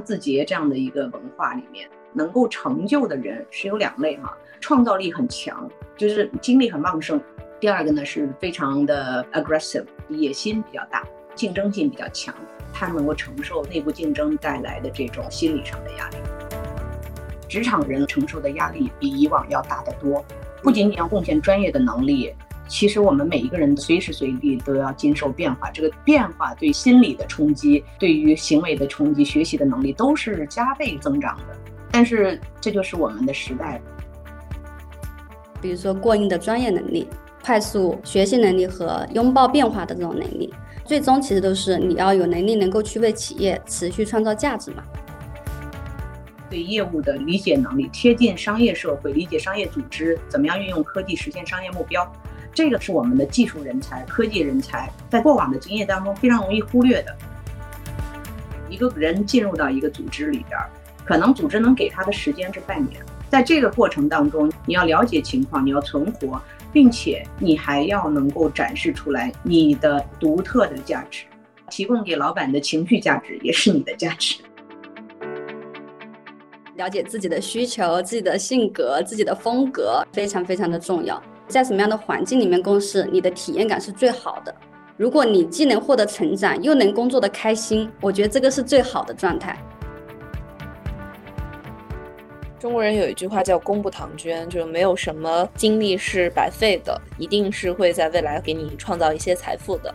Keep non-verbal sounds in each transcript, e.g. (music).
字节这样的一个文化里面，能够成就的人是有两类哈，创造力很强，就是精力很旺盛；第二个呢是非常的 aggressive，野心比较大，竞争性比较强，他能够承受内部竞争带来的这种心理上的压力。职场人承受的压力比以往要大得多，不仅仅要贡献专业的能力，其实我们每一个人随时随地都要经受变化。这个变化对心理的冲击，对于行为的冲击，学习的能力都是加倍增长的。但是这就是我们的时代。比如说过硬的专业能力、快速学习能力和拥抱变化的这种能力，最终其实都是你要有能力能够去为企业持续创造价值嘛。对业务的理解能力，贴近商业社会，理解商业组织，怎么样运用科技实现商业目标，这个是我们的技术人才、科技人才在过往的经验当中非常容易忽略的。一个人进入到一个组织里边，可能组织能给他的时间是半年，在这个过程当中，你要了解情况，你要存活，并且你还要能够展示出来你的独特的价值，提供给老板的情绪价值也是你的价值。了解自己的需求、自己的性格、自己的风格，非常非常的重要。在什么样的环境里面共事，你的体验感是最好的。如果你既能获得成长，又能工作的开心，我觉得这个是最好的状态。中国人有一句话叫“功不唐捐”，就是没有什么经历是白费的，一定是会在未来给你创造一些财富的。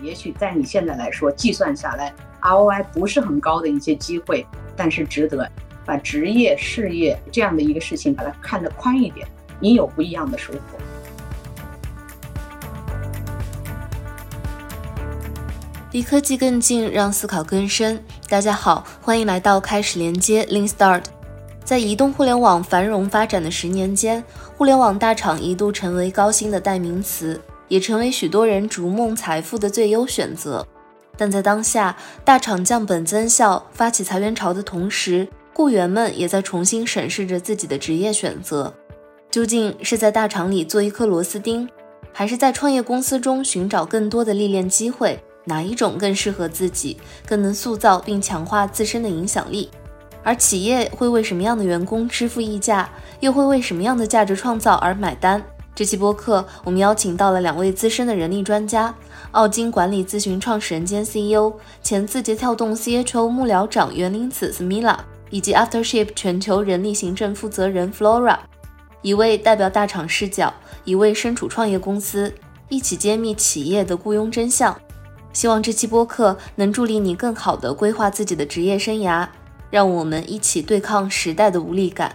也许在你现在来说，计算下来 ROI 不是很高的一些机会。但是值得把职业、事业这样的一个事情把它看得宽一点，你有不一样的收获。离科技更近，让思考更深。大家好，欢迎来到开始连接 Link Start。在移动互联网繁荣发展的十年间，互联网大厂一度成为高薪的代名词，也成为许多人逐梦财富的最优选择。但在当下，大厂降本增效、发起裁员潮的同时，雇员们也在重新审视着自己的职业选择：究竟是在大厂里做一颗螺丝钉，还是在创业公司中寻找更多的历练机会？哪一种更适合自己，更能塑造并强化自身的影响力？而企业会为什么样的员工支付溢价，又会为什么样的价值创造而买单？这期播客，我们邀请到了两位资深的人力专家：奥金管理咨询创始人兼 CEO、前字节跳动 CHO 幕僚长袁林子 Smila，以及 Aftership 全球人力行政负责人 Flora。一位代表大厂视角，一位身处创业公司，一起揭秘企业的雇佣真相。希望这期播客能助力你更好地规划自己的职业生涯。让我们一起对抗时代的无力感。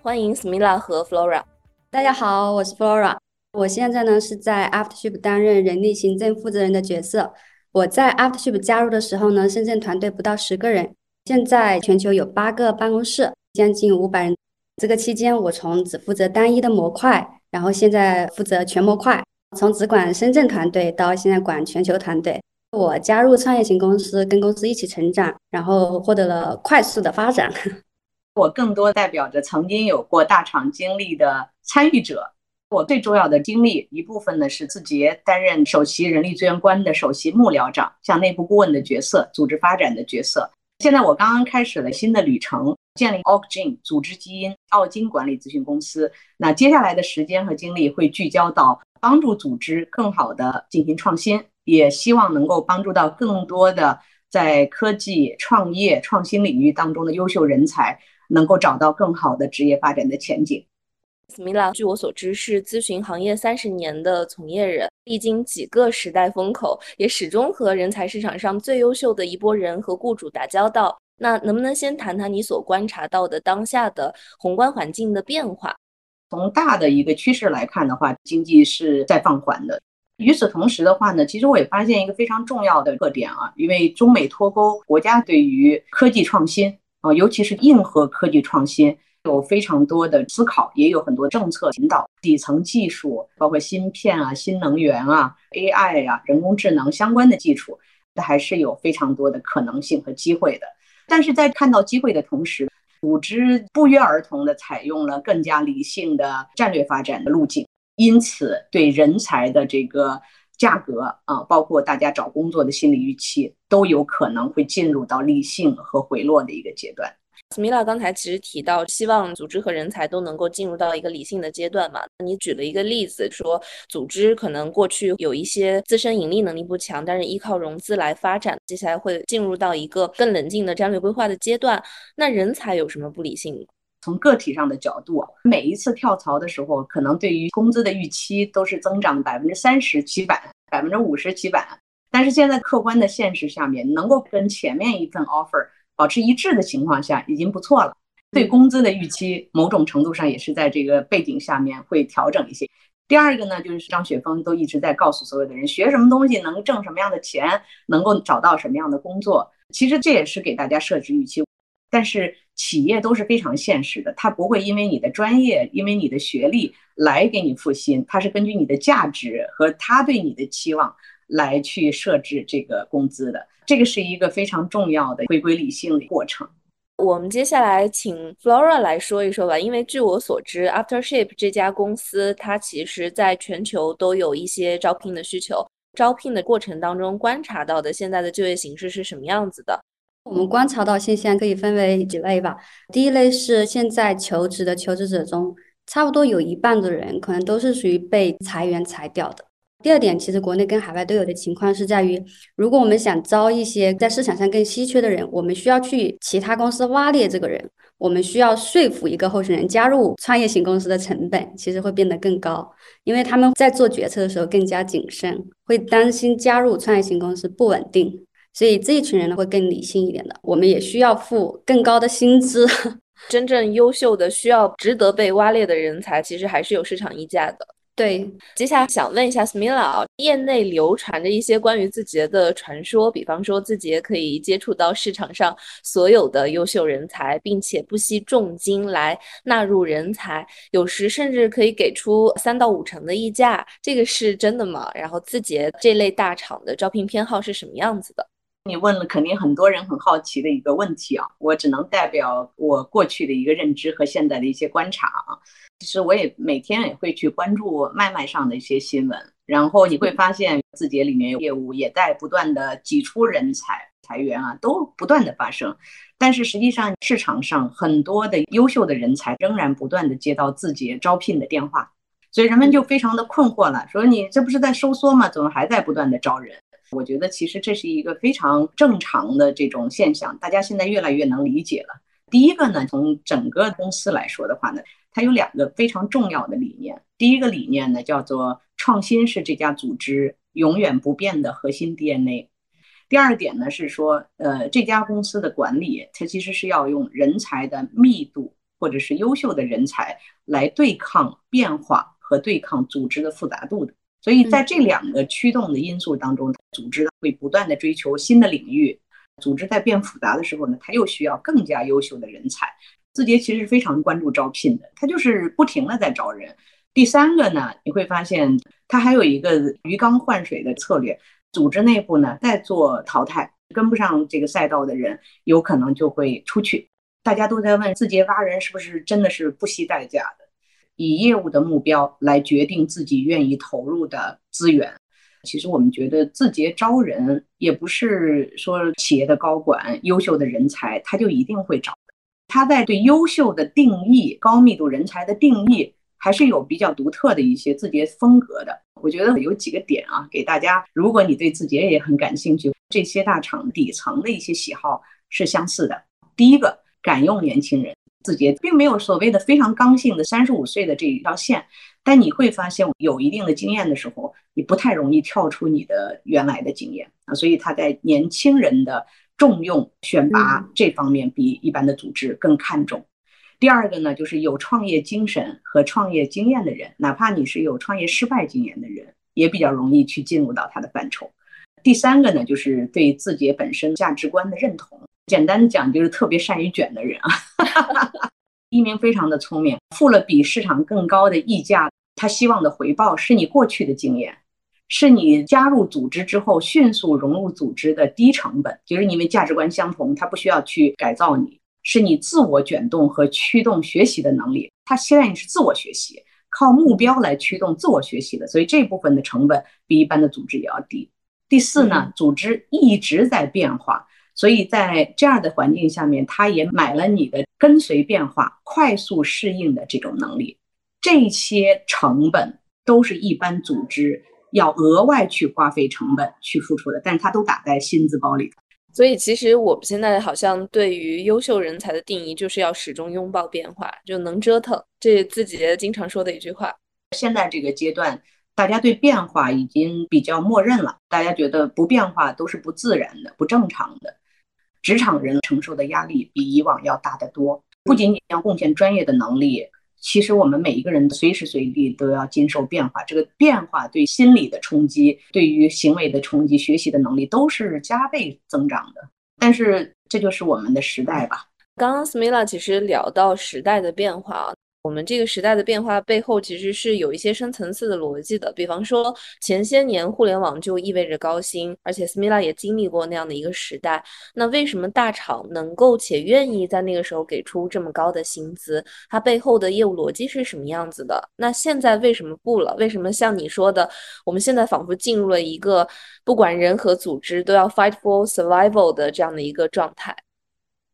欢迎 Smila 和 Flora。大家好，我是 Flora。我现在呢是在 Aftership 担任人力行政负责人的角色。我在 Aftership 加入的时候呢，深圳团队不到十个人，现在全球有八个办公室，将近五百人。这个期间，我从只负责单一的模块，然后现在负责全模块，从只管深圳团队到现在管全球团队。我加入创业型公司，跟公司一起成长，然后获得了快速的发展。(laughs) 我更多代表着曾经有过大厂经历的参与者。我最重要的经历一部分呢是字节担任首席人力资源官的首席幕僚长，像内部顾问的角色、组织发展的角色。现在我刚刚开始了新的旅程，建立 Org 组织基因奥金管理咨询公司。那接下来的时间和精力会聚焦到帮助组织更好的进行创新，也希望能够帮助到更多的在科技创业创新领域当中的优秀人才。能够找到更好的职业发展的前景。Smila，据我所知是咨询行业三十年的从业人，历经几个时代风口，也始终和人才市场上最优秀的一波人和雇主打交道。那能不能先谈谈你所观察到的当下的宏观环境的变化？从大的一个趋势来看的话，经济是在放缓的。与此同时的话呢，其实我也发现一个非常重要的特点啊，因为中美脱钩，国家对于科技创新。啊，尤其是硬核科技创新，有非常多的思考，也有很多政策引导。底层技术，包括芯片啊、新能源啊、AI 啊、人工智能相关的基础，还是有非常多的可能性和机会的。但是在看到机会的同时，组织不约而同地采用了更加理性的战略发展的路径，因此对人才的这个价格啊，包括大家找工作的心理预期，都有可能会进入到理性和回落的一个阶段。斯米拉刚才其实提到，希望组织和人才都能够进入到一个理性的阶段嘛？你举了一个例子，说组织可能过去有一些自身盈利能力不强，但是依靠融资来发展，接下来会进入到一个更冷静的战略规划的阶段。那人才有什么不理性？从个体上的角度，每一次跳槽的时候，可能对于工资的预期都是增长百分之三十起板，百分之五十起板。但是现在客观的现实下面，能够跟前面一份 offer。保持一致的情况下已经不错了。对工资的预期，某种程度上也是在这个背景下面会调整一些。第二个呢，就是张雪峰都一直在告诉所有的人，学什么东西能挣什么样的钱，能够找到什么样的工作。其实这也是给大家设置预期。但是企业都是非常现实的，他不会因为你的专业、因为你的学历来给你付薪，他是根据你的价值和他对你的期望来去设置这个工资的。这个是一个非常重要的回归理性的过程。我们接下来请 Flora 来说一说吧，因为据我所知，Aftership 这家公司它其实在全球都有一些招聘的需求。招聘的过程当中观察到的现在的就业形势是什么样子的？我们观察到现象可以分为几类吧。第一类是现在求职的求职者中，差不多有一半的人可能都是属于被裁员裁掉的。第二点，其实国内跟海外都有的情况是在于，如果我们想招一些在市场上更稀缺的人，我们需要去其他公司挖猎这个人，我们需要说服一个候选人加入创业型公司的成本，其实会变得更高，因为他们在做决策的时候更加谨慎，会担心加入创业型公司不稳定，所以这一群人呢会更理性一点的。我们也需要付更高的薪资，(laughs) 真正优秀的、需要值得被挖猎的人才，其实还是有市场溢价的。对，接下来想问一下 Smila，业内流传着一些关于字节的传说，比方说字节可以接触到市场上所有的优秀人才，并且不惜重金来纳入人才，有时甚至可以给出三到五成的溢价，这个是真的吗？然后字节这类大厂的招聘偏好是什么样子的？你问了肯定很多人很好奇的一个问题啊，我只能代表我过去的一个认知和现在的一些观察啊。其实我也每天也会去关注脉脉上的一些新闻，然后你会发现字节里面有业务也在不断的挤出人才、裁员啊，都不断的发生。但是实际上市场上很多的优秀的人才仍然不断的接到字节招聘的电话，所以人们就非常的困惑了，说你这不是在收缩吗？怎么还在不断的招人？我觉得其实这是一个非常正常的这种现象，大家现在越来越能理解了。第一个呢，从整个公司来说的话呢。它有两个非常重要的理念。第一个理念呢，叫做创新是这家组织永远不变的核心 DNA。第二点呢，是说，呃，这家公司的管理，它其实是要用人才的密度或者是优秀的人才来对抗变化和对抗组织的复杂度的。所以在这两个驱动的因素当中，组织会不断的追求新的领域。组织在变复杂的时候呢，它又需要更加优秀的人才。字节其实非常关注招聘的，它就是不停的在招人。第三个呢，你会发现它还有一个鱼缸换水的策略，组织内部呢在做淘汰，跟不上这个赛道的人有可能就会出去。大家都在问字节挖人是不是真的是不惜代价的，以业务的目标来决定自己愿意投入的资源。其实我们觉得字节招人也不是说企业的高管优秀的人才他就一定会找。他在对优秀的定义、高密度人才的定义，还是有比较独特的一些字节风格的。我觉得有几个点啊，给大家，如果你对字节也很感兴趣，这些大厂底层的一些喜好是相似的。第一个，敢用年轻人，字节并没有所谓的非常刚性的三十五岁的这一条线，但你会发现有一定的经验的时候，你不太容易跳出你的原来的经验啊，所以他在年轻人的。重用选拔这方面比一般的组织更看重。第二个呢，就是有创业精神和创业经验的人，哪怕你是有创业失败经验的人，也比较容易去进入到他的范畴。第三个呢，就是对自己本身价值观的认同。简单的讲，就是特别善于卷的人啊。(laughs) 一鸣非常的聪明，付了比市场更高的溢价，他希望的回报是你过去的经验。是你加入组织之后迅速融入组织的低成本，就是因为价值观相同，他不需要去改造你，是你自我卷动和驱动学习的能力。他期待你是自我学习，靠目标来驱动自我学习的，所以这部分的成本比一般的组织也要低。第四呢，组织一直在变化，所以在这样的环境下面，他也买了你的跟随变化、快速适应的这种能力。这些成本都是一般组织要额外去花费成本去付出的，但是它都打在薪资包里。所以，其实我们现在好像对于优秀人才的定义，就是要始终拥抱变化，就能折腾。这自己经常说的一句话。现在这个阶段，大家对变化已经比较默认了，大家觉得不变化都是不自然的、不正常的。职场人承受的压力比以往要大得多，不仅仅要贡献专业的能力。其实我们每一个人随时随地都要经受变化，这个变化对心理的冲击、对于行为的冲击、学习的能力都是加倍增长的。但是这就是我们的时代吧。刚刚 Smila 其实聊到时代的变化啊。我们这个时代的变化背后，其实是有一些深层次的逻辑的。比方说，前些年互联网就意味着高薪，而且 Smila 也经历过那样的一个时代。那为什么大厂能够且愿意在那个时候给出这么高的薪资？它背后的业务逻辑是什么样子的？那现在为什么不了？为什么像你说的，我们现在仿佛进入了一个不管人和组织都要 fight for survival 的这样的一个状态？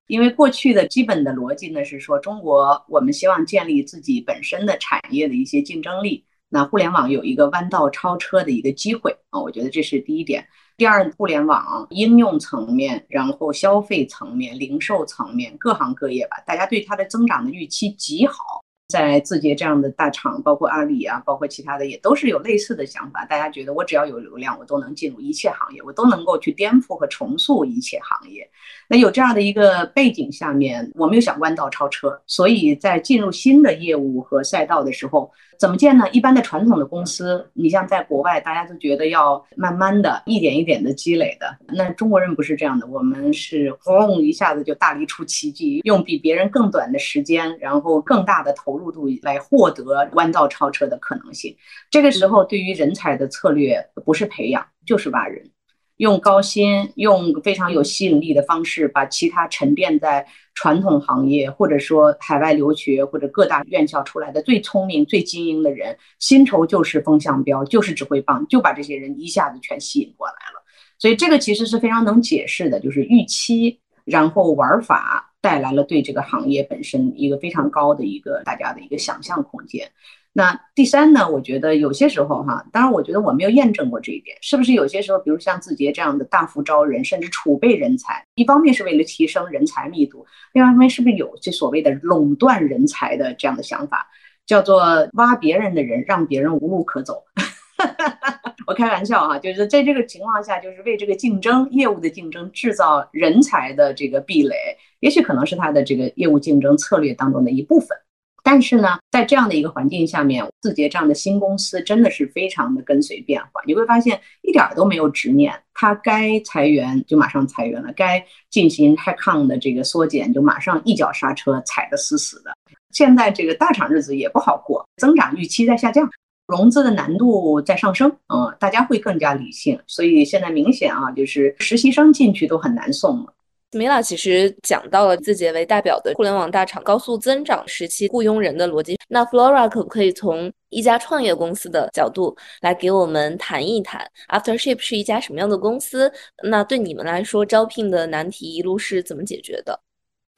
因为过去的基本的逻辑呢是说，中国我们希望建立自己本身的产业的一些竞争力。那互联网有一个弯道超车的一个机会啊，我觉得这是第一点。第二，互联网应用层面，然后消费层面、零售层面，各行各业吧，大家对它的增长的预期极好。在字节这样的大厂，包括阿里啊，包括其他的，也都是有类似的想法。大家觉得我只要有流量，我都能进入一切行业，我都能够去颠覆和重塑一切行业。那有这样的一个背景下面，我们又想弯道超车，所以在进入新的业务和赛道的时候。怎么建呢？一般的传统的公司，你像在国外，大家都觉得要慢慢的一点一点的积累的。那中国人不是这样的，我们是轰一下子就大力出奇迹，用比别人更短的时间，然后更大的投入度来获得弯道超车的可能性。这个时候，对于人才的策略不是培养，就是挖人。用高薪、用非常有吸引力的方式，把其他沉淀在传统行业，或者说海外留学或者各大院校出来的最聪明、最精英的人，薪酬就是风向标，就是指挥棒，就把这些人一下子全吸引过来了。所以这个其实是非常能解释的，就是预期，然后玩法带来了对这个行业本身一个非常高的一个大家的一个想象空间。那第三呢？我觉得有些时候哈，当然我觉得我没有验证过这一点，是不是有些时候，比如像字节这样的大幅招人，甚至储备人才，一方面是为了提升人才密度，另外一方面是不是有这所谓的垄断人才的这样的想法，叫做挖别人的人，让别人无路可走。(laughs) 我开玩笑哈，就是在这个情况下，就是为这个竞争业务的竞争制造人才的这个壁垒，也许可能是他的这个业务竞争策略当中的一部分。但是呢，在这样的一个环境下面，字节这样的新公司真的是非常的跟随变化。你会发现一点都没有执念，它该裁员就马上裁员了，该进行 headcount 的这个缩减就马上一脚刹车踩得死死的。现在这个大厂日子也不好过，增长预期在下降，融资的难度在上升，嗯，大家会更加理性。所以现在明显啊，就是实习生进去都很难送了。米拉其实讲到了字节为代表的互联网大厂高速增长时期雇佣人的逻辑。那 Flora 可不可以从一家创业公司的角度来给我们谈一谈，Aftership 是一家什么样的公司？那对你们来说，招聘的难题一路是怎么解决的？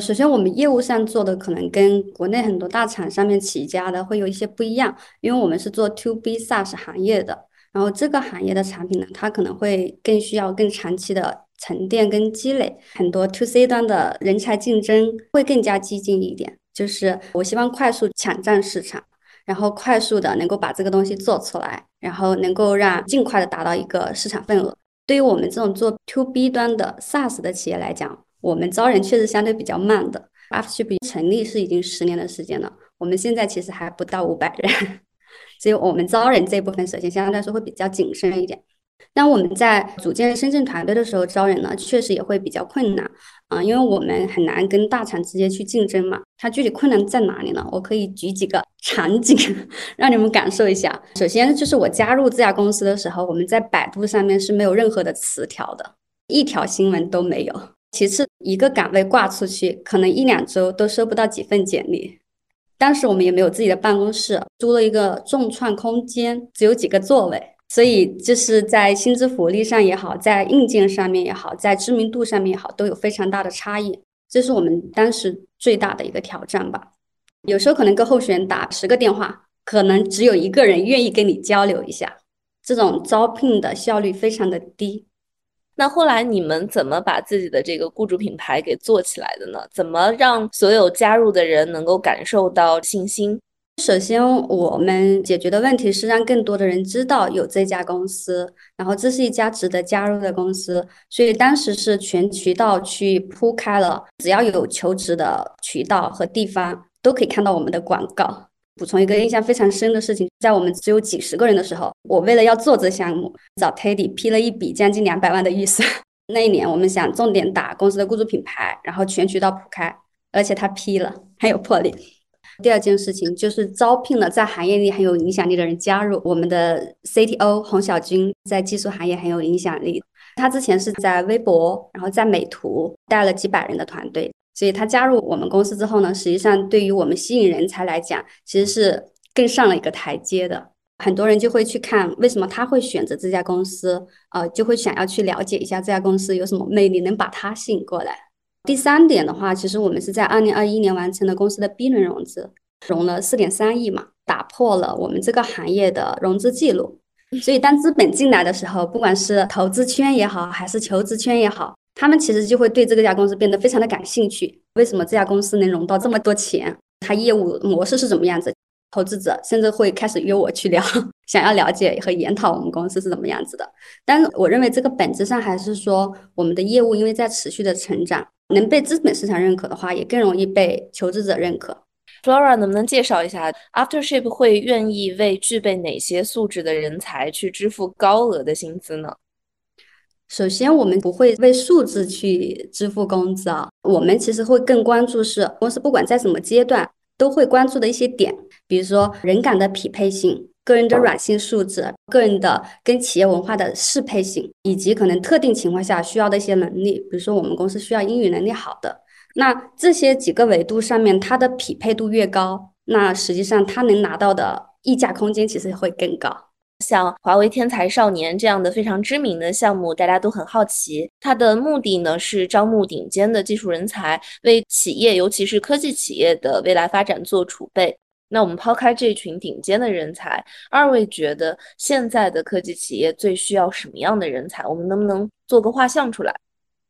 首先，我们业务上做的可能跟国内很多大厂上面起家的会有一些不一样，因为我们是做 To B SaaS 行业的，然后这个行业的产品呢，它可能会更需要更长期的。沉淀跟积累，很多 to C 端的人才竞争会更加激进一点。就是我希望快速抢占市场，然后快速的能够把这个东西做出来，然后能够让尽快的达到一个市场份额。对于我们这种做 to B 端的 SaaS 的企业来讲，我们招人确实相对比较慢的。Aftership 成立是已经十年的时间了，我们现在其实还不到五百人，(laughs) 所以我们招人这部分首先相对来说会比较谨慎一点。那我们在组建深圳团队的时候招人呢，确实也会比较困难啊，因为我们很难跟大厂直接去竞争嘛。它具体困难在哪里呢？我可以举几个场景 (laughs) 让你们感受一下。首先就是我加入这家公司的时候，我们在百度上面是没有任何的词条的，一条新闻都没有。其次，一个岗位挂出去，可能一两周都收不到几份简历。当时我们也没有自己的办公室，租了一个众创空间，只有几个座位，所以就是在薪资福利上也好，在硬件上面也好，在知名度上面也好，都有非常大的差异。这是我们当时最大的一个挑战吧。有时候可能跟候选人打十个电话，可能只有一个人愿意跟你交流一下，这种招聘的效率非常的低。那后来你们怎么把自己的这个雇主品牌给做起来的呢？怎么让所有加入的人能够感受到信心？首先，我们解决的问题是让更多的人知道有这家公司，然后这是一家值得加入的公司。所以当时是全渠道去铺开了，只要有求职的渠道和地方，都可以看到我们的广告。补充一个印象非常深的事情，在我们只有几十个人的时候，我为了要做这项目，找 Teddy 批了一笔将近两百万的预算。(laughs) 那一年，我们想重点打公司的雇主品牌，然后全渠道铺开，而且他批了，很有魄力。第二件事情就是招聘了在行业里很有影响力的人加入我们的 CTO 洪小军，在技术行业很有影响力。他之前是在微博，然后在美图带了几百人的团队。所以他加入我们公司之后呢，实际上对于我们吸引人才来讲，其实是更上了一个台阶的。很多人就会去看为什么他会选择这家公司，呃，就会想要去了解一下这家公司有什么魅力，能把他吸引过来。第三点的话，其实我们是在二零二一年完成了公司的 B 轮融资，融了四点三亿嘛，打破了我们这个行业的融资记录。所以当资本进来的时候，不管是投资圈也好，还是求职圈也好。他们其实就会对这家公司变得非常的感兴趣。为什么这家公司能融到这么多钱？它业务模式是怎么样子？投资者甚至会开始约我去聊，(laughs) 想要了解和研讨我们公司是怎么样子的。但是我认为这个本质上还是说，我们的业务因为在持续的成长，能被资本市场认可的话，也更容易被求职者认可。Flora 能不能介绍一下，Aftership 会愿意为具备哪些素质的人才去支付高额的薪资呢？首先，我们不会为数字去支付工资啊，我们其实会更关注是公司不管在什么阶段都会关注的一些点，比如说人岗的匹配性、个人的软性素质、个人的跟企业文化的适配性，以及可能特定情况下需要的一些能力，比如说我们公司需要英语能力好的，那这些几个维度上面，它的匹配度越高，那实际上它能拿到的溢价空间其实会更高。像华为天才少年这样的非常知名的项目，大家都很好奇。它的目的呢是招募顶尖的技术人才，为企业，尤其是科技企业的未来发展做储备。那我们抛开这群顶尖的人才，二位觉得现在的科技企业最需要什么样的人才？我们能不能做个画像出来？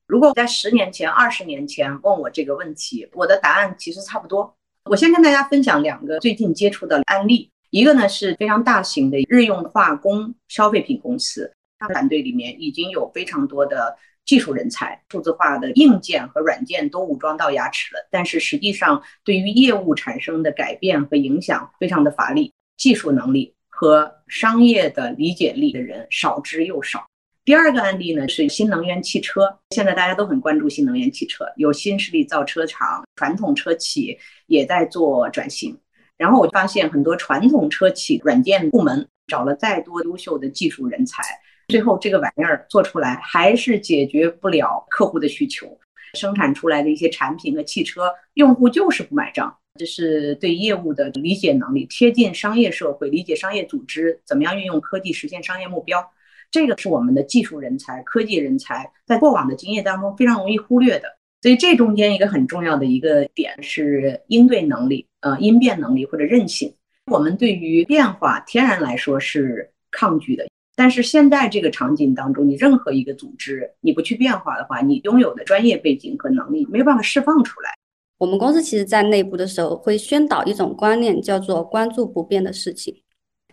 如果在十年前、二十年前问我这个问题，我的答案其实差不多。我先跟大家分享两个最近接触的案例。一个呢是非常大型的日用化工消费品公司，它团队里面已经有非常多的技术人才，数字化的硬件和软件都武装到牙齿了，但是实际上对于业务产生的改变和影响非常的乏力，技术能力和商业的理解力的人少之又少。第二个案例呢是新能源汽车，现在大家都很关注新能源汽车，有新势力造车厂，传统车企也在做转型。然后我发现很多传统车企软件部门找了再多优秀的技术人才，最后这个玩意儿做出来还是解决不了客户的需求，生产出来的一些产品和汽车，用户就是不买账。这是对业务的理解能力，贴近商业社会，理解商业组织，怎么样运用科技实现商业目标，这个是我们的技术人才、科技人才在过往的经验当中非常容易忽略的。所以这中间一个很重要的一个点是应对能力，呃，应变能力或者韧性。我们对于变化天然来说是抗拒的，但是现在这个场景当中，你任何一个组织你不去变化的话，你拥有的专业背景和能力没有办法释放出来。我们公司其实在内部的时候会宣导一种观念，叫做关注不变的事情。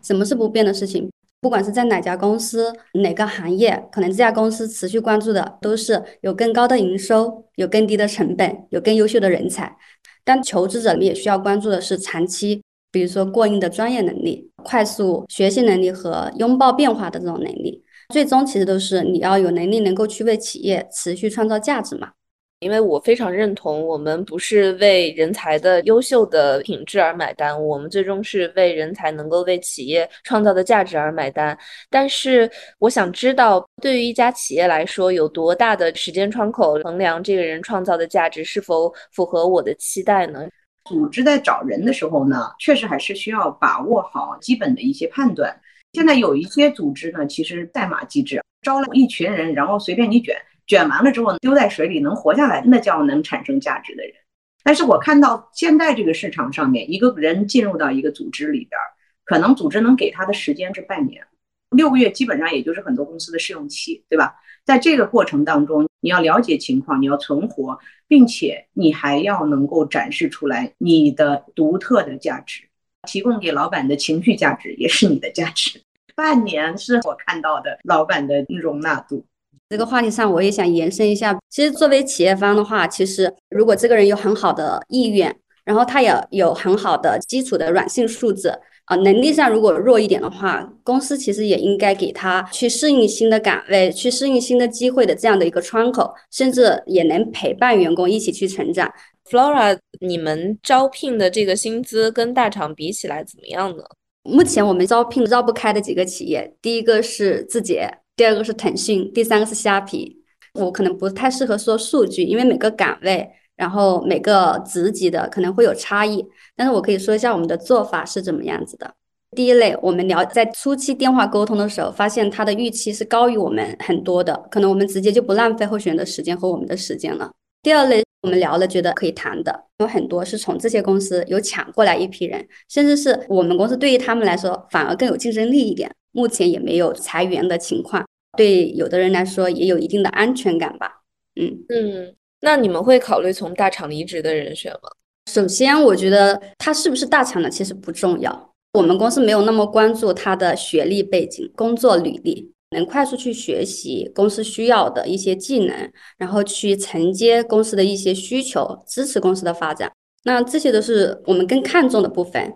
什么是不变的事情？不管是在哪家公司、哪个行业，可能这家公司持续关注的都是有更高的营收、有更低的成本、有更优秀的人才。但求职者也需要关注的是长期，比如说过硬的专业能力、快速学习能力和拥抱变化的这种能力。最终其实都是你要有能力能够去为企业持续创造价值嘛。因为我非常认同，我们不是为人才的优秀的品质而买单，我们最终是为人才能够为企业创造的价值而买单。但是，我想知道，对于一家企业来说，有多大的时间窗口衡量这个人创造的价值是否符合我的期待呢组织在找人的时候呢，确实还是需要把握好基本的一些判断。现在有一些组织呢，其实代码机制，招了一群人，然后随便你卷，卷完了之后丢在水里能活下来，那叫能产生价值的人。但是我看到现在这个市场上面，一个人进入到一个组织里边，可能组织能给他的时间是半年，六个月基本上也就是很多公司的试用期，对吧？在这个过程当中，你要了解情况，你要存活，并且你还要能够展示出来你的独特的价值，提供给老板的情绪价值也是你的价值。半年是我看到的老板的容纳度。这个话题上，我也想延伸一下。其实作为企业方的话，其实如果这个人有很好的意愿，然后他也有很好的基础的软性素质。啊，能力上如果弱一点的话，公司其实也应该给他去适应新的岗位、去适应新的机会的这样的一个窗口，甚至也能陪伴员工一起去成长。Flora，你们招聘的这个薪资跟大厂比起来怎么样呢？目前我们招聘绕不开的几个企业，第一个是字节，第二个是腾讯，第三个是虾皮。我可能不太适合说数据，因为每个岗位。然后每个职级的可能会有差异，但是我可以说一下我们的做法是怎么样子的。第一类，我们聊在初期电话沟通的时候，发现他的预期是高于我们很多的，可能我们直接就不浪费候选人的时间和我们的时间了。第二类，我们聊了觉得可以谈的，有很多是从这些公司有抢过来一批人，甚至是我们公司对于他们来说反而更有竞争力一点。目前也没有裁员的情况，对有的人来说也有一定的安全感吧。嗯嗯。那你们会考虑从大厂离职的人选吗？首先，我觉得他是不是大厂的其实不重要，我们公司没有那么关注他的学历背景、工作履历，能快速去学习公司需要的一些技能，然后去承接公司的一些需求，支持公司的发展。那这些都是我们更看重的部分。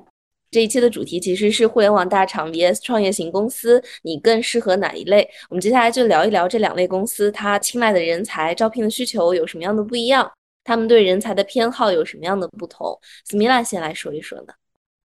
这一期的主题其实是互联网大厂 vs 创业型公司，你更适合哪一类？我们接下来就聊一聊这两类公司，它青睐的人才、招聘的需求有什么样的不一样？他们对人才的偏好有什么样的不同？Smila 先来说一说呢。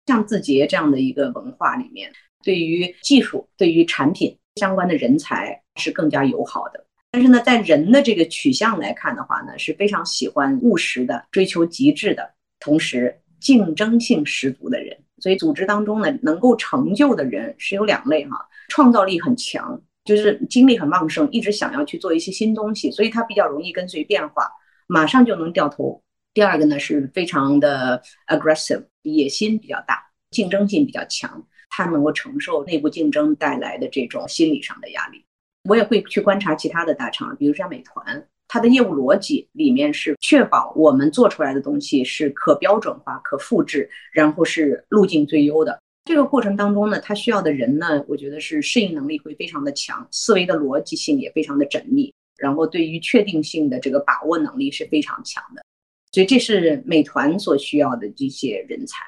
像字节这样的一个文化里面，对于技术、对于产品相关的人才是更加友好的。但是呢，在人的这个取向来看的话呢，是非常喜欢务实的、追求极致的，同时竞争性十足的人。所以组织当中呢，能够成就的人是有两类哈，创造力很强，就是精力很旺盛，一直想要去做一些新东西，所以他比较容易跟随变化，马上就能掉头。第二个呢是非常的 aggressive，野心比较大，竞争性比较强，他能够承受内部竞争带来的这种心理上的压力。我也会去观察其他的大厂，比如像美团。它的业务逻辑里面是确保我们做出来的东西是可标准化、可复制，然后是路径最优的。这个过程当中呢，它需要的人呢，我觉得是适应能力会非常的强，思维的逻辑性也非常的缜密，然后对于确定性的这个把握能力是非常强的。所以这是美团所需要的这些人才。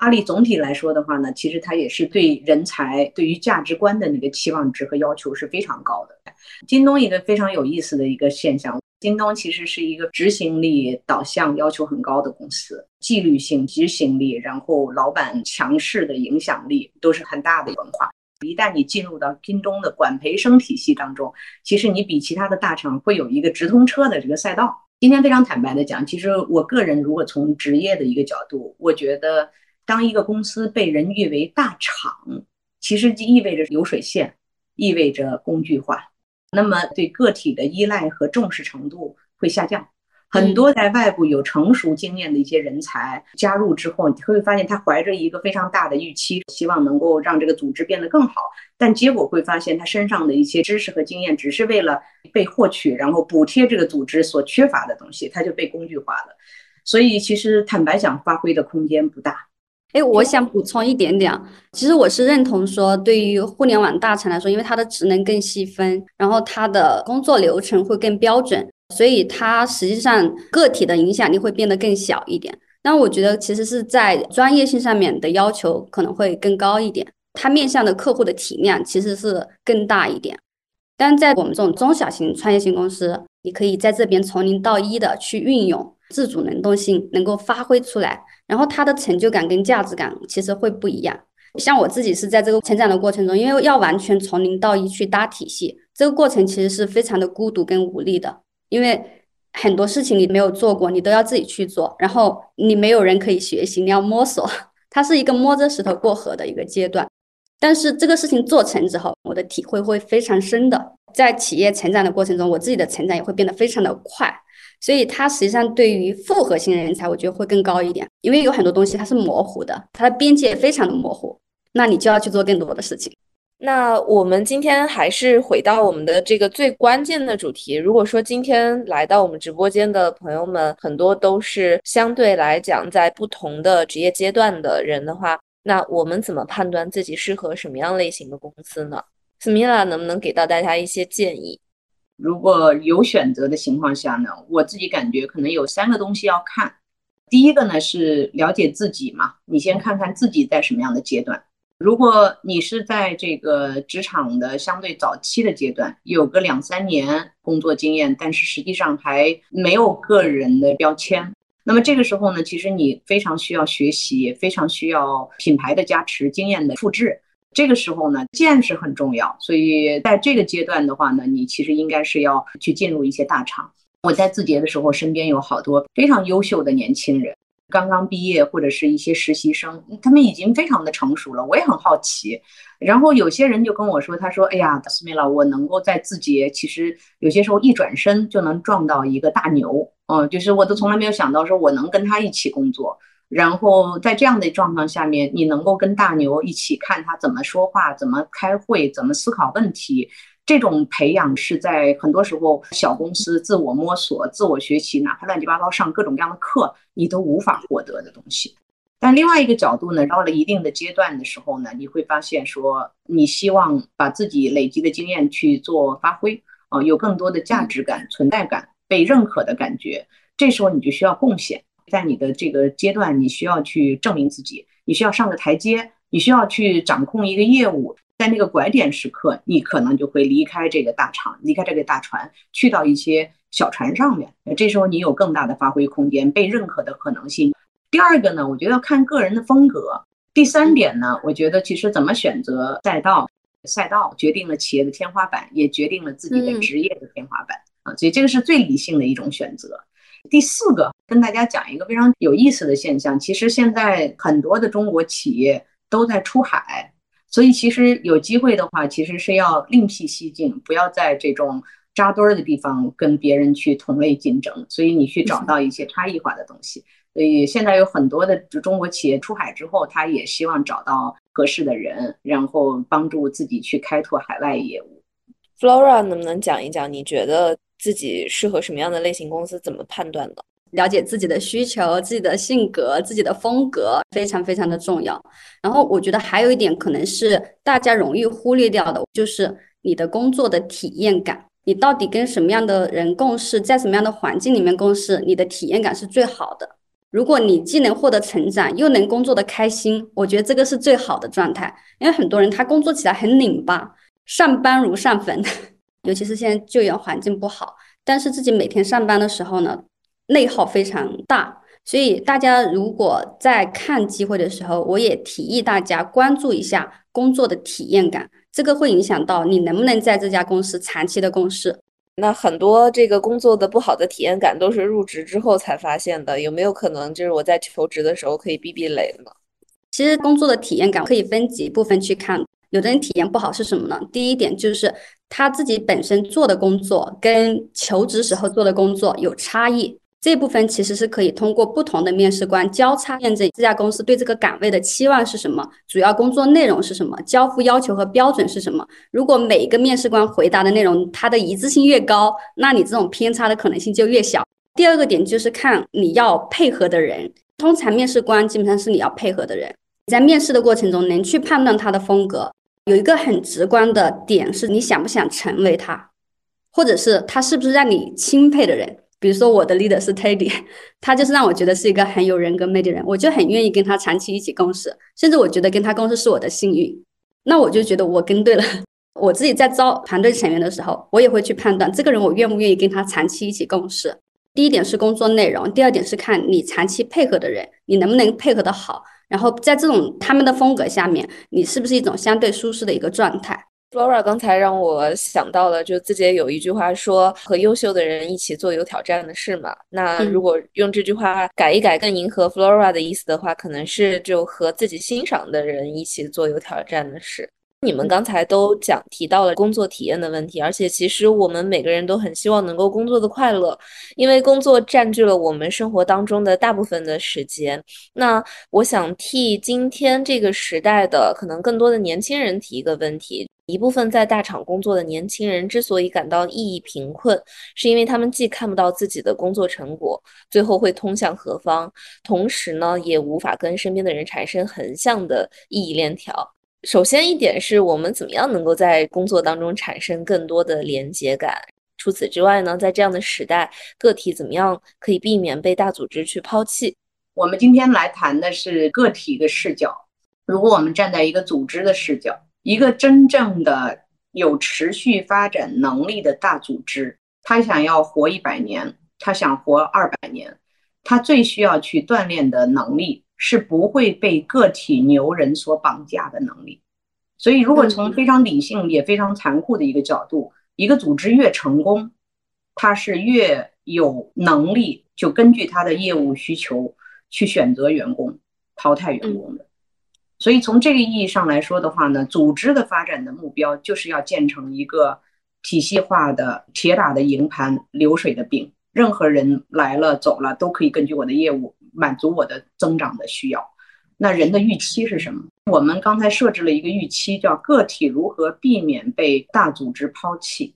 阿里总体来说的话呢，其实它也是对人才、对于价值观的那个期望值和要求是非常高的。京东一个非常有意思的一个现象，京东其实是一个执行力导向要求很高的公司，纪律性、执行力，然后老板强势的影响力都是很大的文化。一旦你进入到京东的管培生体系当中，其实你比其他的大厂会有一个直通车的这个赛道。今天非常坦白的讲，其实我个人如果从职业的一个角度，我觉得。当一个公司被人誉为大厂，其实就意味着流水线，意味着工具化，那么对个体的依赖和重视程度会下降。很多在外部有成熟经验的一些人才加入之后，你会发现他怀着一个非常大的预期，希望能够让这个组织变得更好，但结果会发现他身上的一些知识和经验只是为了被获取，然后补贴这个组织所缺乏的东西，他就被工具化了。所以其实坦白讲，发挥的空间不大。哎，我想补充一点点，其实我是认同说，对于互联网大厂来说，因为它的职能更细分，然后它的工作流程会更标准，所以它实际上个体的影响力会变得更小一点。那我觉得其实是在专业性上面的要求可能会更高一点，它面向的客户的体量其实是更大一点。但在我们这种中小型创业型公司，你可以在这边从零到一的去运用。自主能动性能够发挥出来，然后他的成就感跟价值感其实会不一样。像我自己是在这个成长的过程中，因为要完全从零到一去搭体系，这个过程其实是非常的孤独跟无力的。因为很多事情你没有做过，你都要自己去做，然后你没有人可以学习，你要摸索，(laughs) 它是一个摸着石头过河的一个阶段。但是这个事情做成之后，我的体会会非常深的，在企业成长的过程中，我自己的成长也会变得非常的快。所以它实际上对于复合型人才，我觉得会更高一点，因为有很多东西它是模糊的，它的边界非常的模糊，那你就要去做更多的事情。那我们今天还是回到我们的这个最关键的主题。如果说今天来到我们直播间的朋友们很多都是相对来讲在不同的职业阶段的人的话，那我们怎么判断自己适合什么样类型的公司呢？斯米拉能不能给到大家一些建议？如果有选择的情况下呢，我自己感觉可能有三个东西要看。第一个呢是了解自己嘛，你先看看自己在什么样的阶段。如果你是在这个职场的相对早期的阶段，有个两三年工作经验，但是实际上还没有个人的标签，那么这个时候呢，其实你非常需要学习，非常需要品牌的加持、经验的复制。这个时候呢，见识很重要，所以在这个阶段的话呢，你其实应该是要去进入一些大厂。我在字节的时候，身边有好多非常优秀的年轻人，刚刚毕业或者是一些实习生，他们已经非常的成熟了。我也很好奇，然后有些人就跟我说，他说：“哎呀，斯米拉，我能够在字节，其实有些时候一转身就能撞到一个大牛，嗯，就是我都从来没有想到说我能跟他一起工作。”然后在这样的状况下面，你能够跟大牛一起看他怎么说话、怎么开会、怎么思考问题，这种培养是在很多时候小公司自我摸索、自我学习，哪怕乱七八糟上各种各样的课，你都无法获得的东西。但另外一个角度呢，到了一定的阶段的时候呢，你会发现说，你希望把自己累积的经验去做发挥，啊，有更多的价值感、存在感、被认可的感觉，这时候你就需要贡献。在你的这个阶段，你需要去证明自己，你需要上个台阶，你需要去掌控一个业务，在那个拐点时刻，你可能就会离开这个大厂，离开这个大船，去到一些小船上面。这时候你有更大的发挥空间，被认可的可能性。第二个呢，我觉得要看个人的风格。第三点呢，我觉得其实怎么选择赛道，赛道决定了企业的天花板，也决定了自己的职业的天花板啊，所以这个是最理性的一种选择。第四个，跟大家讲一个非常有意思的现象。其实现在很多的中国企业都在出海，所以其实有机会的话，其实是要另辟蹊径，不要在这种扎堆儿的地方跟别人去同类竞争。所以你去找到一些差异化的东西。所以现在有很多的中国企业出海之后，他也希望找到合适的人，然后帮助自己去开拓海外业务。Flora 能不能讲一讲？你觉得？自己适合什么样的类型公司？怎么判断的？了解自己的需求、自己的性格、自己的风格，非常非常的重要。然后我觉得还有一点可能是大家容易忽略掉的，就是你的工作的体验感。你到底跟什么样的人共事，在什么样的环境里面共事，你的体验感是最好的。如果你既能获得成长，又能工作的开心，我觉得这个是最好的状态。因为很多人他工作起来很拧巴，上班如上坟。尤其是现在就业环境不好，但是自己每天上班的时候呢，内耗非常大。所以大家如果在看机会的时候，我也提议大家关注一下工作的体验感，这个会影响到你能不能在这家公司长期的共事。那很多这个工作的不好的体验感都是入职之后才发现的，有没有可能就是我在求职的时候可以避避雷呢？其实工作的体验感可以分几部分去看。有的人体验不好是什么呢？第一点就是他自己本身做的工作跟求职时候做的工作有差异，这部分其实是可以通过不同的面试官交叉验证这家公司对这个岗位的期望是什么，主要工作内容是什么，交付要求和标准是什么。如果每一个面试官回答的内容它的一致性越高，那你这种偏差的可能性就越小。第二个点就是看你要配合的人，通常面试官基本上是你要配合的人，你在面试的过程中能去判断他的风格。有一个很直观的点是，你想不想成为他，或者是他是不是让你钦佩的人？比如说我的 leader 是 Teddy，(laughs) 他就是让我觉得是一个很有人格魅力的人，我就很愿意跟他长期一起共事，甚至我觉得跟他共事是我的幸运。那我就觉得我跟对了。我自己在招团队成员的时候，我也会去判断这个人我愿不愿意跟他长期一起共事。第一点是工作内容，第二点是看你长期配合的人，你能不能配合的好。然后在这种他们的风格下面，你是不是一种相对舒适的一个状态？Flora 刚才让我想到了，就字节有一句话说和优秀的人一起做有挑战的事嘛。那如果用这句话改一改，更迎合 Flora 的意思的话，可能是就和自己欣赏的人一起做有挑战的事。你们刚才都讲提到了工作体验的问题，而且其实我们每个人都很希望能够工作的快乐，因为工作占据了我们生活当中的大部分的时间。那我想替今天这个时代的可能更多的年轻人提一个问题：一部分在大厂工作的年轻人之所以感到意义贫困，是因为他们既看不到自己的工作成果最后会通向何方，同时呢，也无法跟身边的人产生横向的意义链条。首先一点是我们怎么样能够在工作当中产生更多的连接感。除此之外呢，在这样的时代，个体怎么样可以避免被大组织去抛弃？我们今天来谈的是个体的视角。如果我们站在一个组织的视角，一个真正的有持续发展能力的大组织，他想要活一百年，他想活二百年，他最需要去锻炼的能力。是不会被个体牛人所绑架的能力，所以如果从非常理性也非常残酷的一个角度，一个组织越成功，它是越有能力就根据它的业务需求去选择员工、淘汰员工的。所以从这个意义上来说的话呢，组织的发展的目标就是要建成一个体系化的铁打的营盘流水的饼，任何人来了走了都可以根据我的业务。满足我的增长的需要，那人的预期是什么？我们刚才设置了一个预期，叫个体如何避免被大组织抛弃。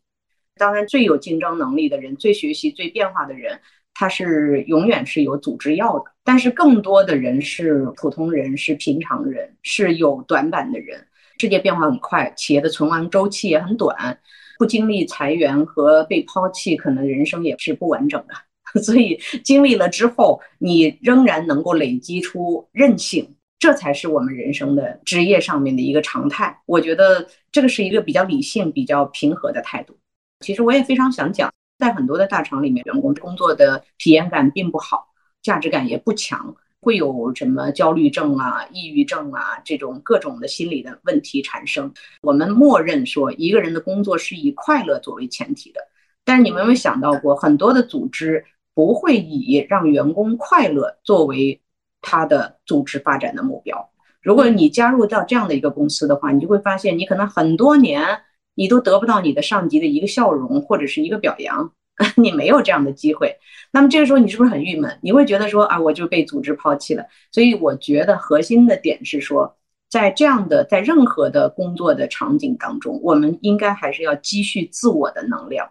当然，最有竞争能力的人、最学习、最变化的人，他是永远是有组织要的。但是，更多的人是普通人，是平常人，是有短板的人。世界变化很快，企业的存亡周期也很短，不经历裁员和被抛弃，可能人生也是不完整的。(laughs) 所以经历了之后，你仍然能够累积出韧性，这才是我们人生的职业上面的一个常态。我觉得这个是一个比较理性、比较平和的态度。其实我也非常想讲，在很多的大厂里面，员工工作的体验感并不好，价值感也不强，会有什么焦虑症啊、抑郁症啊这种各种的心理的问题产生。我们默认说，一个人的工作是以快乐作为前提的，但是你们有没有想到过，很多的组织？不会以让员工快乐作为他的组织发展的目标。如果你加入到这样的一个公司的话，你就会发现，你可能很多年你都得不到你的上级的一个笑容或者是一个表扬，(laughs) 你没有这样的机会。那么这个时候你是不是很郁闷？你会觉得说啊，我就被组织抛弃了。所以我觉得核心的点是说，在这样的在任何的工作的场景当中，我们应该还是要积蓄自我的能量。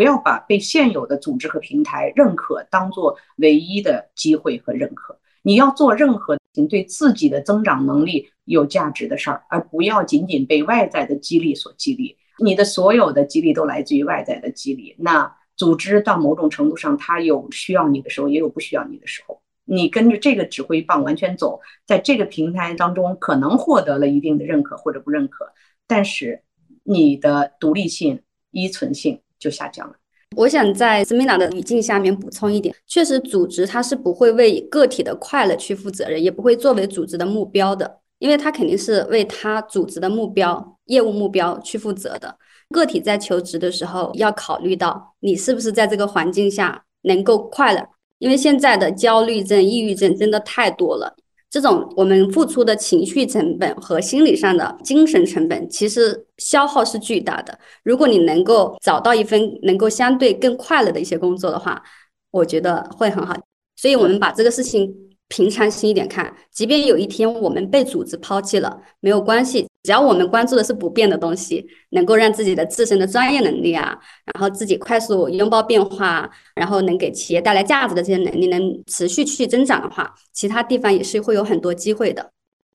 不要把被现有的组织和平台认可当做唯一的机会和认可。你要做任何对自己的增长能力有价值的事儿，而不要仅仅被外在的激励所激励。你的所有的激励都来自于外在的激励。那组织到某种程度上，它有需要你的时候，也有不需要你的时候。你跟着这个指挥棒完全走，在这个平台当中，可能获得了一定的认可或者不认可，但是你的独立性、依存性。就下降了。我想在斯米娜的语境下面补充一点，确实，组织它是不会为个体的快乐去负责任，也不会作为组织的目标的，因为它肯定是为它组织的目标、业务目标去负责的。个体在求职的时候要考虑到，你是不是在这个环境下能够快乐，因为现在的焦虑症、抑郁症真的太多了。这种我们付出的情绪成本和心理上的精神成本，其实消耗是巨大的。如果你能够找到一份能够相对更快乐的一些工作的话，我觉得会很好。所以，我们把这个事情。平常心一点看，即便有一天我们被组织抛弃了，没有关系，只要我们关注的是不变的东西，能够让自己的自身的专业能力啊，然后自己快速拥抱变化，然后能给企业带来价值的这些能力能持续去增长的话，其他地方也是会有很多机会的。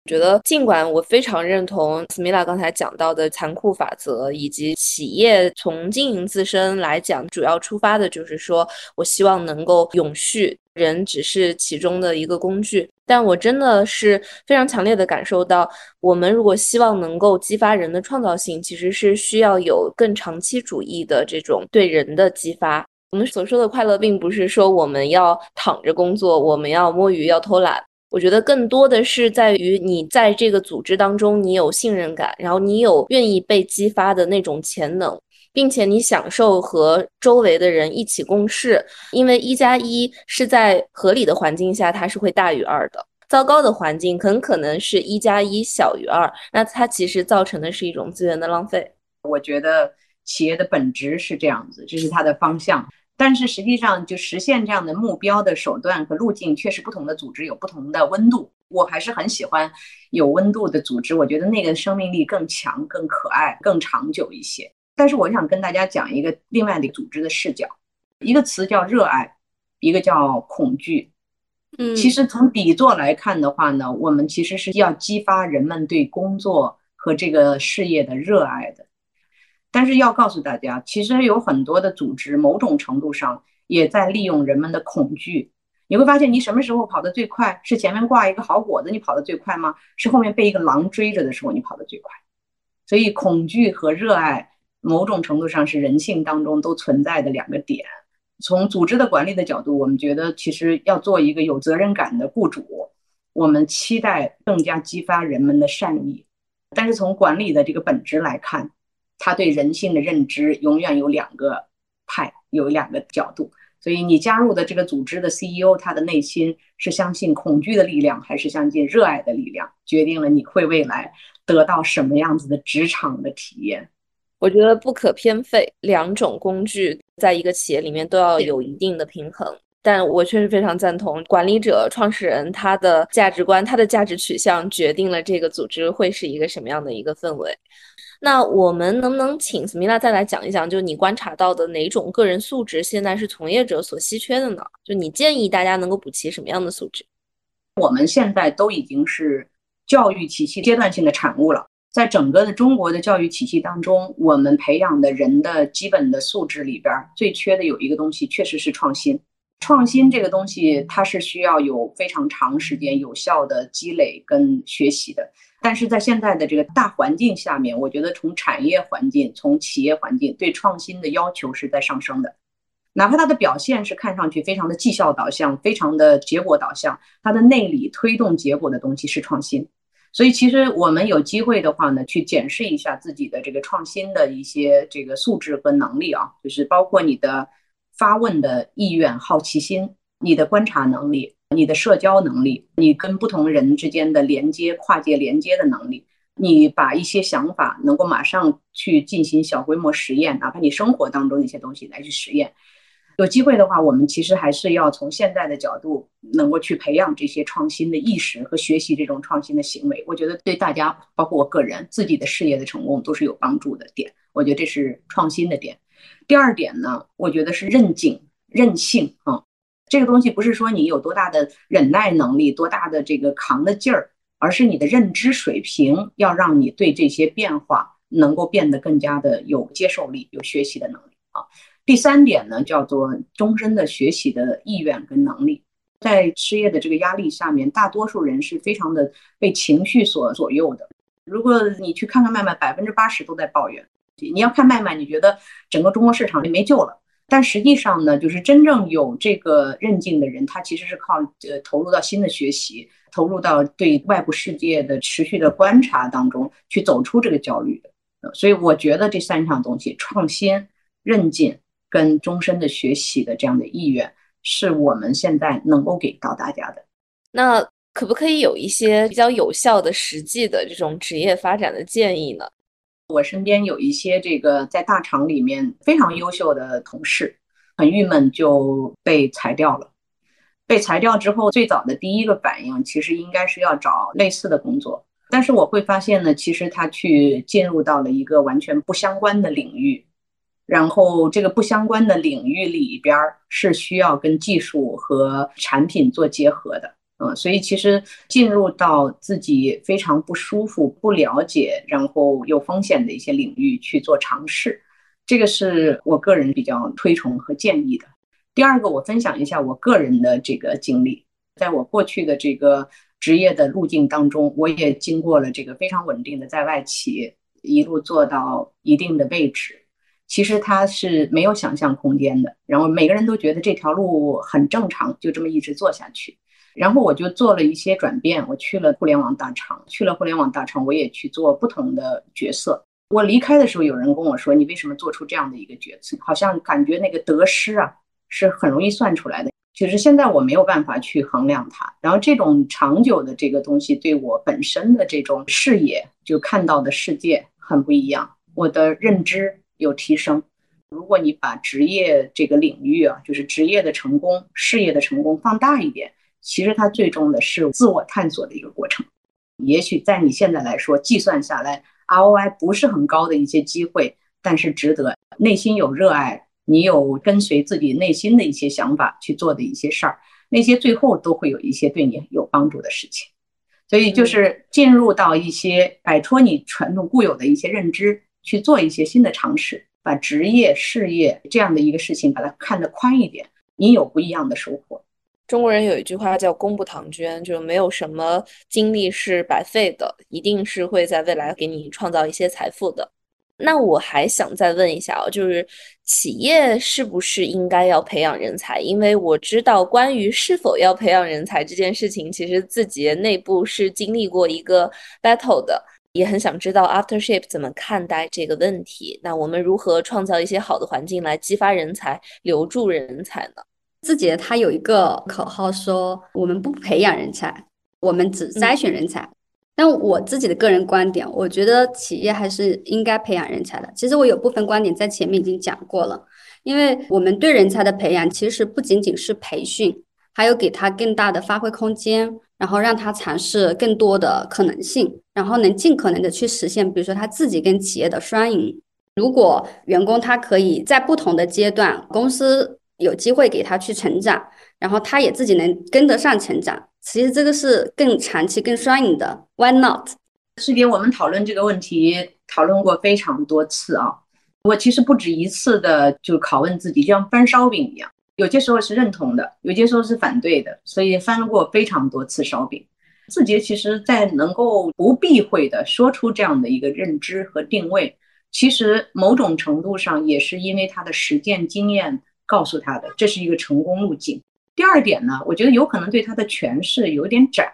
觉得，尽管我非常认同斯米拉刚才讲到的残酷法则，以及企业从经营自身来讲，主要出发的就是说我希望能够永续，人只是其中的一个工具。但我真的是非常强烈的感受到，我们如果希望能够激发人的创造性，其实是需要有更长期主义的这种对人的激发。我们所说的快乐，并不是说我们要躺着工作，我们要摸鱼，要偷懒。我觉得更多的是在于你在这个组织当中，你有信任感，然后你有愿意被激发的那种潜能，并且你享受和周围的人一起共事。因为一加一是在合理的环境下，它是会大于二的。糟糕的环境很可能是一加一小于二，那它其实造成的是一种资源的浪费。我觉得企业的本质是这样子，这是它的方向。但是实际上，就实现这样的目标的手段和路径，确实不同的组织有不同的温度。我还是很喜欢有温度的组织，我觉得那个生命力更强、更可爱、更长久一些。但是我想跟大家讲一个另外的组织的视角，一个词叫热爱，一个叫恐惧。嗯，其实从底座来看的话呢，我们其实是要激发人们对工作和这个事业的热爱的。但是要告诉大家，其实有很多的组织，某种程度上也在利用人们的恐惧。你会发现，你什么时候跑得最快？是前面挂一个好果子，你跑得最快吗？是后面被一个狼追着的时候，你跑得最快？所以，恐惧和热爱，某种程度上是人性当中都存在的两个点。从组织的管理的角度，我们觉得其实要做一个有责任感的雇主，我们期待更加激发人们的善意。但是从管理的这个本质来看，他对人性的认知永远有两个派，有两个角度。所以你加入的这个组织的 CEO，他的内心是相信恐惧的力量，还是相信热爱的力量，决定了你会未来得到什么样子的职场的体验。我觉得不可偏废，两种工具在一个企业里面都要有一定的平衡。但我确实非常赞同管理者、创始人他的价值观、他的价值取向决定了这个组织会是一个什么样的一个氛围。那我们能不能请斯米拉再来讲一讲，就你观察到的哪种个人素质现在是从业者所稀缺的呢？就你建议大家能够补齐什么样的素质？我们现在都已经是教育体系阶段性的产物了，在整个的中国的教育体系当中，我们培养的人的基本的素质里边，最缺的有一个东西，确实是创新。创新这个东西，它是需要有非常长时间有效的积累跟学习的。但是在现在的这个大环境下面，我觉得从产业环境、从企业环境对创新的要求是在上升的。哪怕它的表现是看上去非常的绩效导向、非常的结果导向，它的内里推动结果的东西是创新。所以其实我们有机会的话呢，去检视一下自己的这个创新的一些这个素质和能力啊，就是包括你的发问的意愿、好奇心，你的观察能力。你的社交能力，你跟不同人之间的连接、跨界连接的能力，你把一些想法能够马上去进行小规模实验，哪怕你生活当中的一些东西来去实验。有机会的话，我们其实还是要从现在的角度，能够去培养这些创新的意识和学习这种创新的行为。我觉得对大家，包括我个人自己的事业的成功，都是有帮助的点。我觉得这是创新的点。第二点呢，我觉得是韧劲、韧性啊。这个东西不是说你有多大的忍耐能力、多大的这个扛的劲儿，而是你的认知水平要让你对这些变化能够变得更加的有接受力、有学习的能力啊。第三点呢，叫做终身的学习的意愿跟能力。在失业的这个压力下面，大多数人是非常的被情绪所左右的。如果你去看看麦麦，百分之八十都在抱怨。你要看麦麦，你觉得整个中国市场就没救了。但实际上呢，就是真正有这个韧劲的人，他其实是靠呃投入到新的学习，投入到对外部世界的持续的观察当中去走出这个焦虑的。所以我觉得这三项东西：创新、韧劲跟终身的学习的这样的意愿，是我们现在能够给到大家的。那可不可以有一些比较有效的、实际的这种职业发展的建议呢？我身边有一些这个在大厂里面非常优秀的同事，很郁闷就被裁掉了。被裁掉之后，最早的第一个反应其实应该是要找类似的工作，但是我会发现呢，其实他去进入到了一个完全不相关的领域，然后这个不相关的领域里边是需要跟技术和产品做结合的。嗯，所以其实进入到自己非常不舒服、不了解，然后有风险的一些领域去做尝试，这个是我个人比较推崇和建议的。第二个，我分享一下我个人的这个经历，在我过去的这个职业的路径当中，我也经过了这个非常稳定的在外企，一路做到一定的位置。其实它是没有想象空间的，然后每个人都觉得这条路很正常，就这么一直做下去。然后我就做了一些转变，我去了互联网大厂，去了互联网大厂，我也去做不同的角色。我离开的时候，有人跟我说：“你为什么做出这样的一个决策？好像感觉那个得失啊是很容易算出来的。”其实现在我没有办法去衡量它。然后这种长久的这个东西，对我本身的这种视野，就看到的世界很不一样，我的认知有提升。如果你把职业这个领域啊，就是职业的成功、事业的成功放大一点，其实它最终的是自我探索的一个过程。也许在你现在来说，计算下来 ROI 不是很高的一些机会，但是值得。内心有热爱，你有跟随自己内心的一些想法去做的一些事儿，那些最后都会有一些对你有帮助的事情。所以就是进入到一些摆脱你传统固有的一些认知，去做一些新的尝试。把职业、事业这样的一个事情，把它看得宽一点，你有不一样的收获。中国人有一句话叫“功不唐捐”，就没有什么经历是白费的，一定是会在未来给你创造一些财富的。那我还想再问一下啊，就是企业是不是应该要培养人才？因为我知道关于是否要培养人才这件事情，其实字节内部是经历过一个 battle 的。也很想知道 Aftership 怎么看待这个问题。那我们如何创造一些好的环境来激发人才、留住人才呢？字节它有一个口号说：“我们不培养人才，我们只筛选人才。”但我自己的个人观点，我觉得企业还是应该培养人才的。其实我有部分观点在前面已经讲过了，因为我们对人才的培养其实不仅仅是培训，还有给他更大的发挥空间。然后让他尝试更多的可能性，然后能尽可能的去实现，比如说他自己跟企业的双赢。如果员工他可以在不同的阶段，公司有机会给他去成长，然后他也自己能跟得上成长，其实这个是更长期、更双赢的。Why not？师姐，我们讨论这个问题讨论过非常多次啊，我其实不止一次的就拷问自己，就像翻烧饼一样。有些时候是认同的，有些时候是反对的，所以翻过非常多次烧饼。字节其实，在能够不避讳的说出这样的一个认知和定位，其实某种程度上也是因为他的实践经验告诉他的，这是一个成功路径。第二点呢，我觉得有可能对他的诠释有点窄。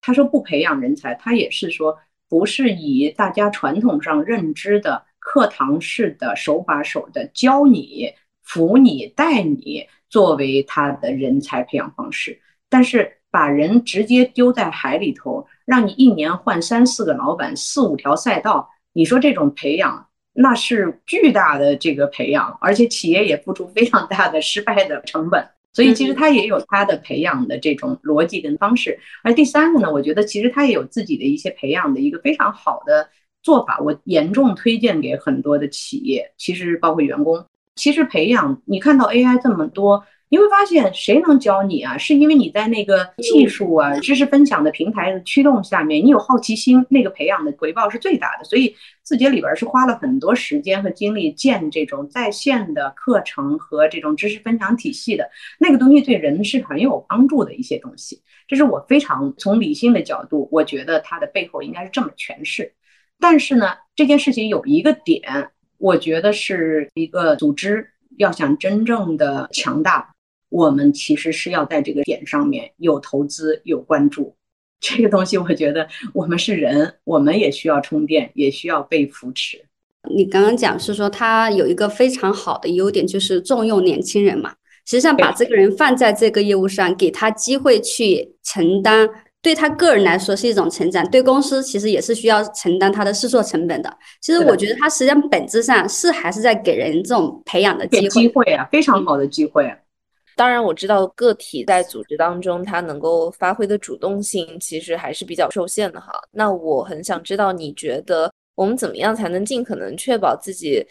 他说不培养人才，他也是说不是以大家传统上认知的课堂式的手把手的教你、扶你、带你。作为他的人才培养方式，但是把人直接丢在海里头，让你一年换三四个老板、四五条赛道，你说这种培养那是巨大的这个培养，而且企业也付出非常大的失败的成本。所以其实他也有他的培养的这种逻辑跟方式。而第三个呢，我觉得其实他也有自己的一些培养的一个非常好的做法，我严重推荐给很多的企业，其实包括员工。其实培养你看到 AI 这么多，你会发现谁能教你啊？是因为你在那个技术啊、知识分享的平台的驱动下面，你有好奇心，那个培养的回报是最大的。所以字节里边是花了很多时间和精力建这种在线的课程和这种知识分享体系的，那个东西对人是很有帮助的一些东西。这是我非常从理性的角度，我觉得它的背后应该是这么诠释。但是呢，这件事情有一个点。我觉得是一个组织要想真正的强大，我们其实是要在这个点上面有投资、有关注。这个东西，我觉得我们是人，我们也需要充电，也需要被扶持。你刚刚讲是说他有一个非常好的优点，就是重用年轻人嘛。实际上，把这个人放在这个业务上，给他机会去承担。对他个人来说是一种成长，对公司其实也是需要承担他的试错成本的。其实我觉得他实际上本质上是还是在给人这种培养的机会，机会啊，非常好的机会。当然我知道个体在组织当中他能够发挥的主动性其实还是比较受限的哈。那我很想知道，你觉得我们怎么样才能尽可能确保自己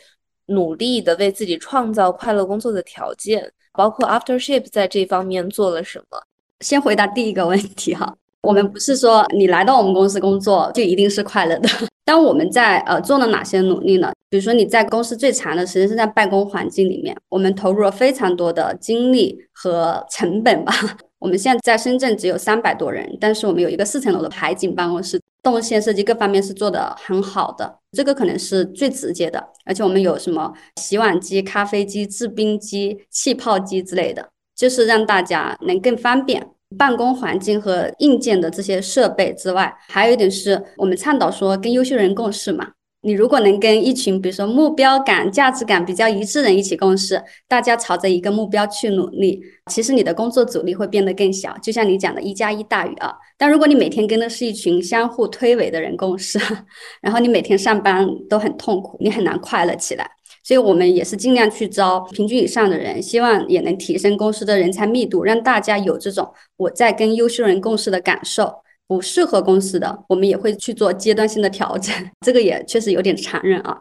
努力的为自己创造快乐工作的条件？包括 Aftership 在这方面做了什么？先回答第一个问题哈。我们不是说你来到我们公司工作就一定是快乐的。当我们在呃做了哪些努力呢？比如说你在公司最长的时间是在办公环境里面，我们投入了非常多的精力和成本吧。我们现在在深圳只有三百多人，但是我们有一个四层楼的海景办公室，动线设计各方面是做的很好的，这个可能是最直接的。而且我们有什么洗碗机、咖啡机、制冰机、气泡机之类的，就是让大家能更方便。办公环境和硬件的这些设备之外，还有一点是我们倡导说跟优秀人共事嘛。你如果能跟一群比如说目标感、价值感比较一致的人一起共事，大家朝着一个目标去努力，其实你的工作阻力会变得更小。就像你讲的，一加一大于二。但如果你每天跟的是一群相互推诿的人共事，(laughs) 然后你每天上班都很痛苦，你很难快乐起来。所以我们也是尽量去招平均以上的人，希望也能提升公司的人才密度，让大家有这种我在跟优秀人共事的感受。不适合公司的，我们也会去做阶段性的调整，(laughs) 这个也确实有点残忍啊。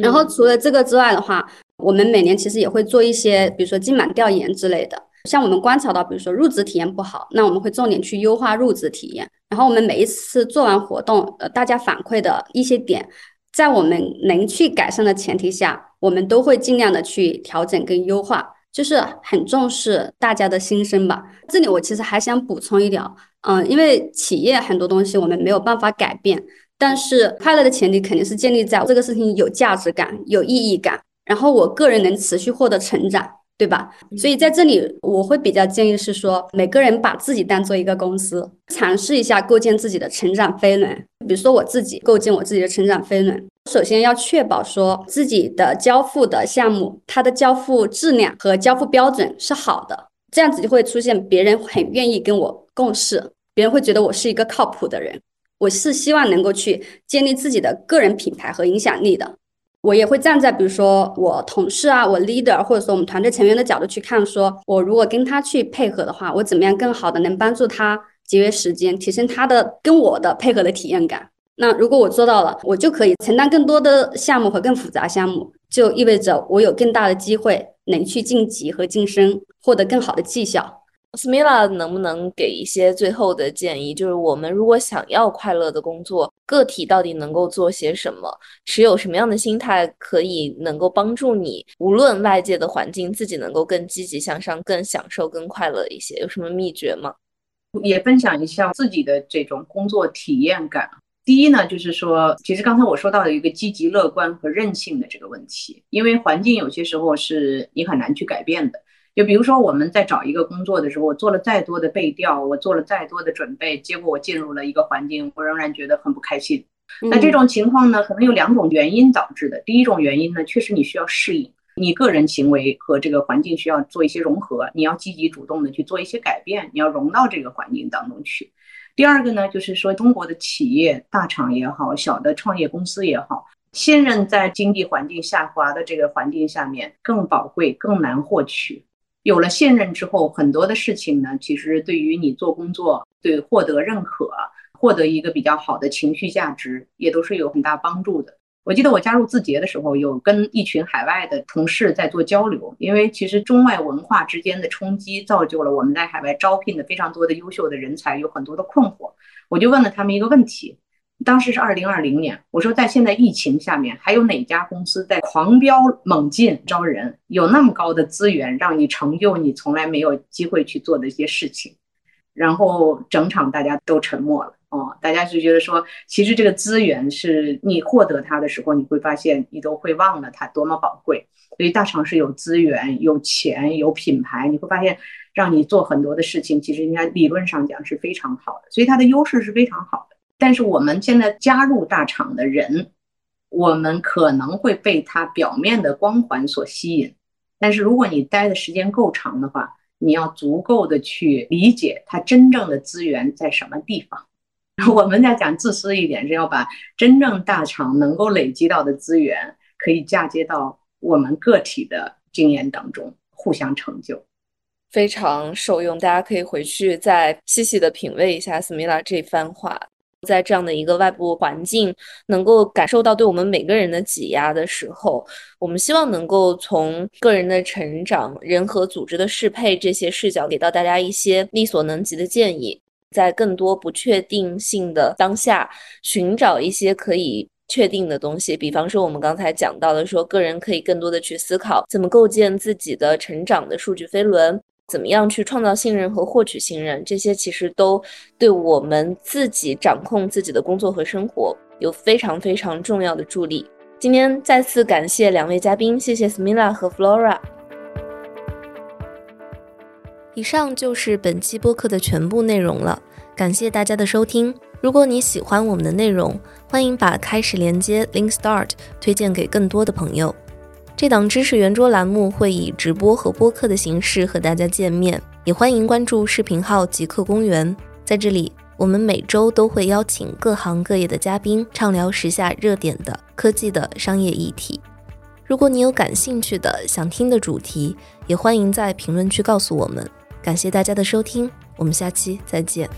然后除了这个之外的话，我们每年其实也会做一些，比如说金满调研之类的。像我们观察到，比如说入职体验不好，那我们会重点去优化入职体验。然后我们每一次做完活动，呃，大家反馈的一些点，在我们能去改善的前提下，我们都会尽量的去调整跟优化，就是很重视大家的心声吧。这里我其实还想补充一点。嗯，因为企业很多东西我们没有办法改变，但是快乐的前提肯定是建立在这个事情有价值感、有意义感，然后我个人能持续获得成长，对吧？所以在这里我会比较建议是说，每个人把自己当做一个公司，尝试一下构建自己的成长飞轮。比如说我自己构建我自己的成长飞轮，首先要确保说自己的交付的项目，它的交付质量和交付标准是好的，这样子就会出现别人很愿意跟我。共事，别人会觉得我是一个靠谱的人。我是希望能够去建立自己的个人品牌和影响力的。我也会站在比如说我同事啊，我 leader 或者说我们团队成员的角度去看，说我如果跟他去配合的话，我怎么样更好的能帮助他节约时间，提升他的跟我的配合的体验感。那如果我做到了，我就可以承担更多的项目和更复杂项目，就意味着我有更大的机会能去晋级和晋升，获得更好的绩效。Smila 能不能给一些最后的建议？就是我们如果想要快乐的工作，个体到底能够做些什么？持有什么样的心态可以能够帮助你，无论外界的环境，自己能够更积极向上、更享受、更快乐一些？有什么秘诀吗？也分享一下自己的这种工作体验感。第一呢，就是说，其实刚才我说到的一个积极乐观和韧性的这个问题，因为环境有些时候是你很难去改变的。就比如说我们在找一个工作的时候，我做了再多的背调，我做了再多的准备，结果我进入了一个环境，我仍然觉得很不开心。那这种情况呢，可能有两种原因导致的。第一种原因呢，确实你需要适应，你个人行为和这个环境需要做一些融合，你要积极主动的去做一些改变，你要融到这个环境当中去。第二个呢，就是说中国的企业大厂也好，小的创业公司也好，信任在经济环境下滑的这个环境下面更宝贵，更难获取。有了信任之后，很多的事情呢，其实对于你做工作，对获得认可，获得一个比较好的情绪价值，也都是有很大帮助的。我记得我加入字节的时候，有跟一群海外的同事在做交流，因为其实中外文化之间的冲击，造就了我们在海外招聘的非常多的优秀的人才有很多的困惑。我就问了他们一个问题。当时是二零二零年，我说在现在疫情下面，还有哪家公司在狂飙猛进招人，有那么高的资源让你成就你从来没有机会去做的一些事情？然后整场大家都沉默了。哦，大家就觉得说，其实这个资源是你获得它的时候，你会发现你都会忘了它多么宝贵。所以大城市有资源、有钱、有品牌，你会发现让你做很多的事情，其实应该理论上讲是非常好的。所以它的优势是非常好的。但是我们现在加入大厂的人，我们可能会被他表面的光环所吸引。但是如果你待的时间够长的话，你要足够的去理解他真正的资源在什么地方。(laughs) 我们在讲自私一点，是要把真正大厂能够累积到的资源，可以嫁接到我们个体的经验当中，互相成就，非常受用。大家可以回去再细细的品味一下 Smila 这番话。在这样的一个外部环境，能够感受到对我们每个人的挤压的时候，我们希望能够从个人的成长、人和组织的适配这些视角，给到大家一些力所能及的建议。在更多不确定性的当下，寻找一些可以确定的东西。比方说，我们刚才讲到的，说个人可以更多的去思考，怎么构建自己的成长的数据飞轮。怎么样去创造信任和获取信任？这些其实都对我们自己掌控自己的工作和生活有非常非常重要的助力。今天再次感谢两位嘉宾，谢谢 Smila 和 Flora。以上就是本期播客的全部内容了，感谢大家的收听。如果你喜欢我们的内容，欢迎把开始连接 Link Start 推荐给更多的朋友。这档知识圆桌栏目会以直播和播客的形式和大家见面，也欢迎关注视频号极客公园。在这里，我们每周都会邀请各行各业的嘉宾，畅聊时下热点的科技的商业议题。如果你有感兴趣的、想听的主题，也欢迎在评论区告诉我们。感谢大家的收听，我们下期再见。